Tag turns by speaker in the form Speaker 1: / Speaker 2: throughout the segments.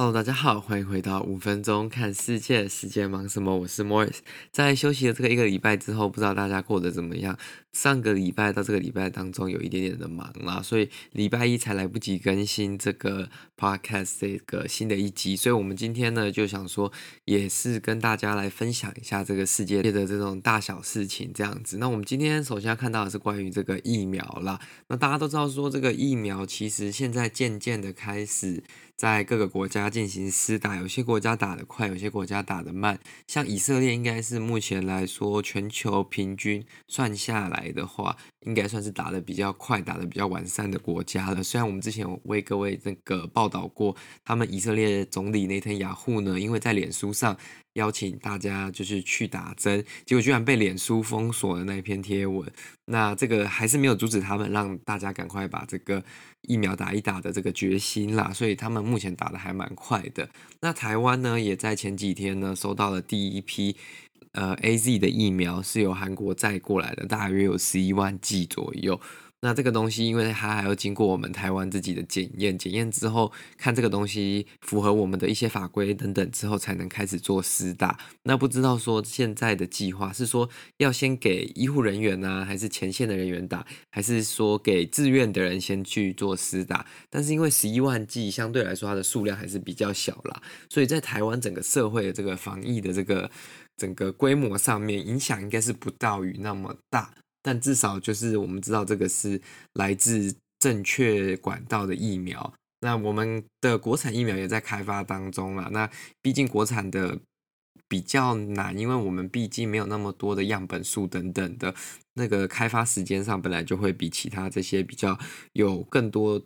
Speaker 1: Hello，大家好，欢迎回到五分钟看世界，世界忙什么？我是 Morris。在休息的这个一个礼拜之后，不知道大家过得怎么样？上个礼拜到这个礼拜当中有一点点的忙啦，所以礼拜一才来不及更新这个 podcast 这个新的一集。所以我们今天呢就想说，也是跟大家来分享一下这个世界的这种大小事情这样子。那我们今天首先要看到的是关于这个疫苗啦。那大家都知道说，这个疫苗其实现在渐渐的开始。在各个国家进行施打，有些国家打得快，有些国家打得慢。像以色列应该是目前来说，全球平均算下来的话，应该算是打得比较快、打得比较完善的国家了。虽然我们之前为各位那个报道过，他们以色列总理内塔尼亚胡呢，因为在脸书上。邀请大家就是去打针，结果居然被脸书封锁了那一篇贴文。那这个还是没有阻止他们让大家赶快把这个疫苗打一打的这个决心啦，所以他们目前打得还蛮快的。那台湾呢，也在前几天呢收到了第一批呃 AZ 的疫苗，是由韩国载过来的，大约有十一万剂左右。那这个东西，因为它还要经过我们台湾自己的检验，检验之后看这个东西符合我们的一些法规等等之后，才能开始做施打。那不知道说现在的计划是说要先给医护人员呢、还是前线的人员打，还是说给自愿的人先去做施打？但是因为十一万剂相对来说它的数量还是比较小啦，所以在台湾整个社会的这个防疫的这个整个规模上面，影响应该是不到于那么大。但至少就是我们知道这个是来自正确管道的疫苗。那我们的国产疫苗也在开发当中了。那毕竟国产的比较难，因为我们毕竟没有那么多的样本数等等的，那个开发时间上本来就会比其他这些比较有更多。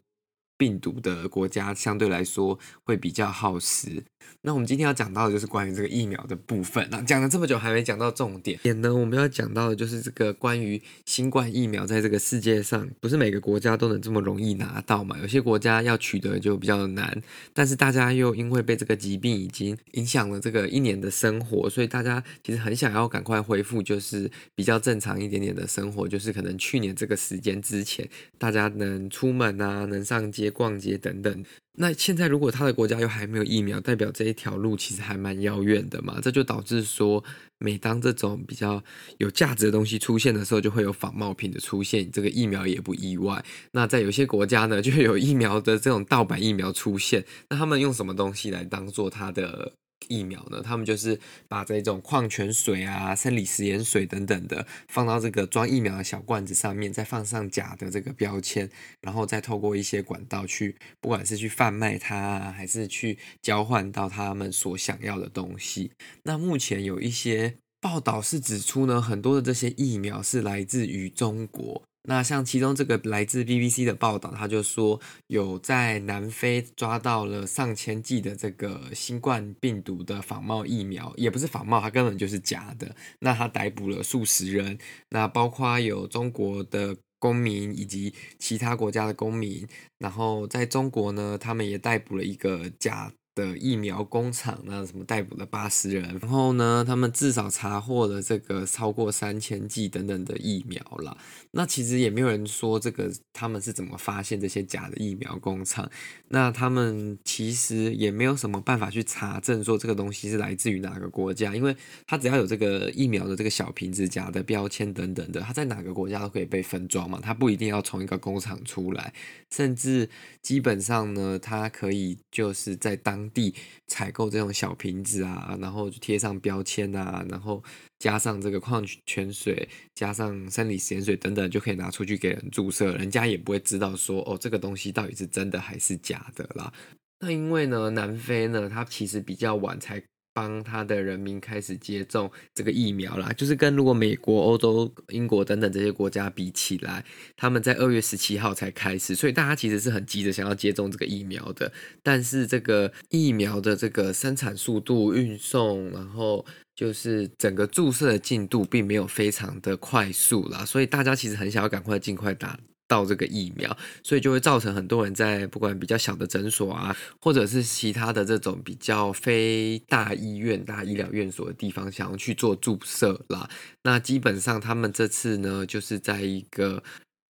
Speaker 1: 病毒的国家相对来说会比较耗时。那我们今天要讲到的就是关于这个疫苗的部分。那讲了这么久还没讲到重点。点呢，我们要讲到的就是这个关于新冠疫苗在这个世界上，不是每个国家都能这么容易拿到嘛？有些国家要取得就比较难。但是大家又因为被这个疾病已经影响了这个一年的生活，所以大家其实很想要赶快恢复，就是比较正常一点点的生活。就是可能去年这个时间之前，大家能出门啊，能上街。逛街等等，那现在如果他的国家又还没有疫苗，代表这一条路其实还蛮遥远的嘛。这就导致说，每当这种比较有价值的东西出现的时候，就会有仿冒品的出现。这个疫苗也不意外。那在有些国家呢，就会有疫苗的这种盗版疫苗出现。那他们用什么东西来当做它的？疫苗呢，他们就是把这种矿泉水啊、生理食盐水等等的放到这个装疫苗的小罐子上面，再放上假的这个标签，然后再透过一些管道去，不管是去贩卖它，还是去交换到他们所想要的东西。那目前有一些报道是指出呢，很多的这些疫苗是来自于中国。那像其中这个来自 BBC 的报道，他就说有在南非抓到了上千剂的这个新冠病毒的仿冒疫苗，也不是仿冒，它根本就是假的。那他逮捕了数十人，那包括有中国的公民以及其他国家的公民，然后在中国呢，他们也逮捕了一个假的疫苗工厂，那什么逮捕了八十人，然后呢，他们至少查获了这个超过三千剂等等的疫苗了。那其实也没有人说这个他们是怎么发现这些假的疫苗工厂，那他们其实也没有什么办法去查证说这个东西是来自于哪个国家，因为它只要有这个疫苗的这个小瓶子、假的标签等等的，它在哪个国家都可以被分装嘛，它不一定要从一个工厂出来，甚至基本上呢，它可以就是在当地采购这种小瓶子啊，然后贴上标签啊，然后加上这个矿泉水，加上生理盐水等等，就可以拿出去给人注射，人家也不会知道说哦，这个东西到底是真的还是假的啦。那因为呢，南非呢，它其实比较晚才。帮他的人民开始接种这个疫苗啦，就是跟如果美国、欧洲、英国等等这些国家比起来，他们在二月十七号才开始，所以大家其实是很急着想要接种这个疫苗的。但是这个疫苗的这个生产速度、运送，然后就是整个注射的进度，并没有非常的快速啦，所以大家其实很想要赶快尽快打。到这个疫苗，所以就会造成很多人在不管比较小的诊所啊，或者是其他的这种比较非大医院、大医疗院所的地方，想要去做注射啦。那基本上他们这次呢，就是在一个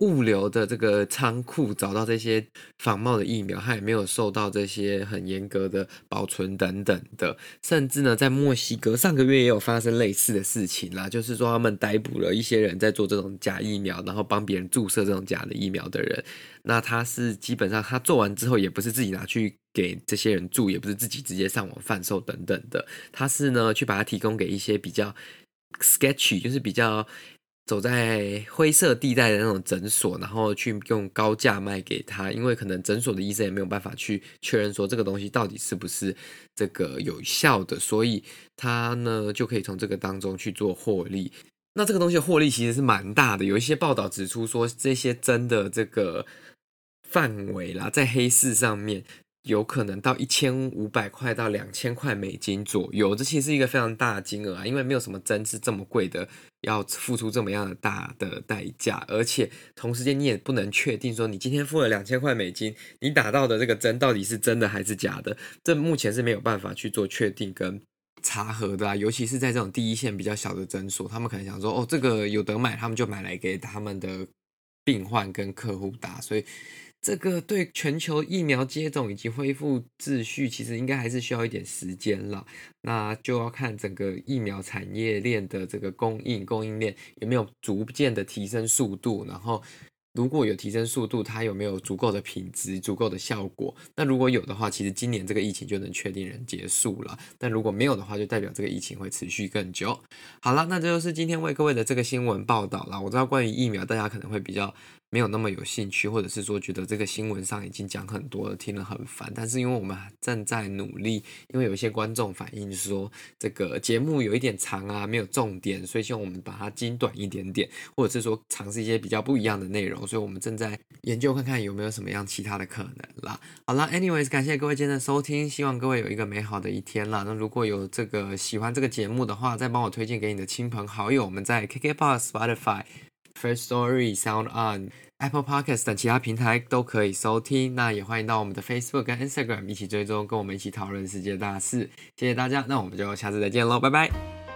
Speaker 1: 物流的这个仓库找到这些仿冒的疫苗，它也没有受到这些很严格的保存等等的，甚至呢，在墨西哥上个月也有发生类似的事情啦，就是说他们逮捕了一些人在做这种假疫苗，然后帮别人注射这种假的疫苗的人。那他是基本上他做完之后，也不是自己拿去给这些人注，也不是自己直接上网贩售等等的，他是呢去把它提供给一些比较 sketchy，就是比较。走在灰色地带的那种诊所，然后去用高价卖给他，因为可能诊所的医生也没有办法去确认说这个东西到底是不是这个有效的，所以他呢就可以从这个当中去做获利。那这个东西获利其实是蛮大的，有一些报道指出说这些针的这个范围啦，在黑市上面。有可能到一千五百块到两千块美金左右，这其实是一个非常大的金额啊，因为没有什么针是这么贵的，要付出这么样的大的代价，而且同时间你也不能确定说你今天付了两千块美金，你打到的这个针到底是真的还是假的，这目前是没有办法去做确定跟查核的啊，尤其是在这种第一线比较小的诊所，他们可能想说哦，这个有得买，他们就买来给他们的病患跟客户打，所以。这个对全球疫苗接种以及恢复秩序，其实应该还是需要一点时间了。那就要看整个疫苗产业链的这个供应供应链有没有逐渐的提升速度，然后如果有提升速度，它有没有足够的品质、足够的效果？那如果有的话，其实今年这个疫情就能确定能结束了。但如果没有的话，就代表这个疫情会持续更久。好了，那这就是今天为各位的这个新闻报道了。我知道关于疫苗，大家可能会比较。没有那么有兴趣，或者是说觉得这个新闻上已经讲很多了，听了很烦。但是因为我们正在努力，因为有一些观众反映说这个节目有一点长啊，没有重点，所以希望我们把它精短一点点，或者是说尝试一些比较不一样的内容。所以我们正在研究看看有没有什么样其他的可能啦。好啦，anyways，感谢各位今天的收听，希望各位有一个美好的一天啦。那如果有这个喜欢这个节目的话，再帮我推荐给你的亲朋好友。我们在 KKBOX、Spotify。First Story、Sound On、Apple Podcast 等其他平台都可以收听。那也欢迎到我们的 Facebook 跟 Instagram 一起追踪，跟我们一起讨论世界大事。谢谢大家，那我们就下次再见喽，拜拜。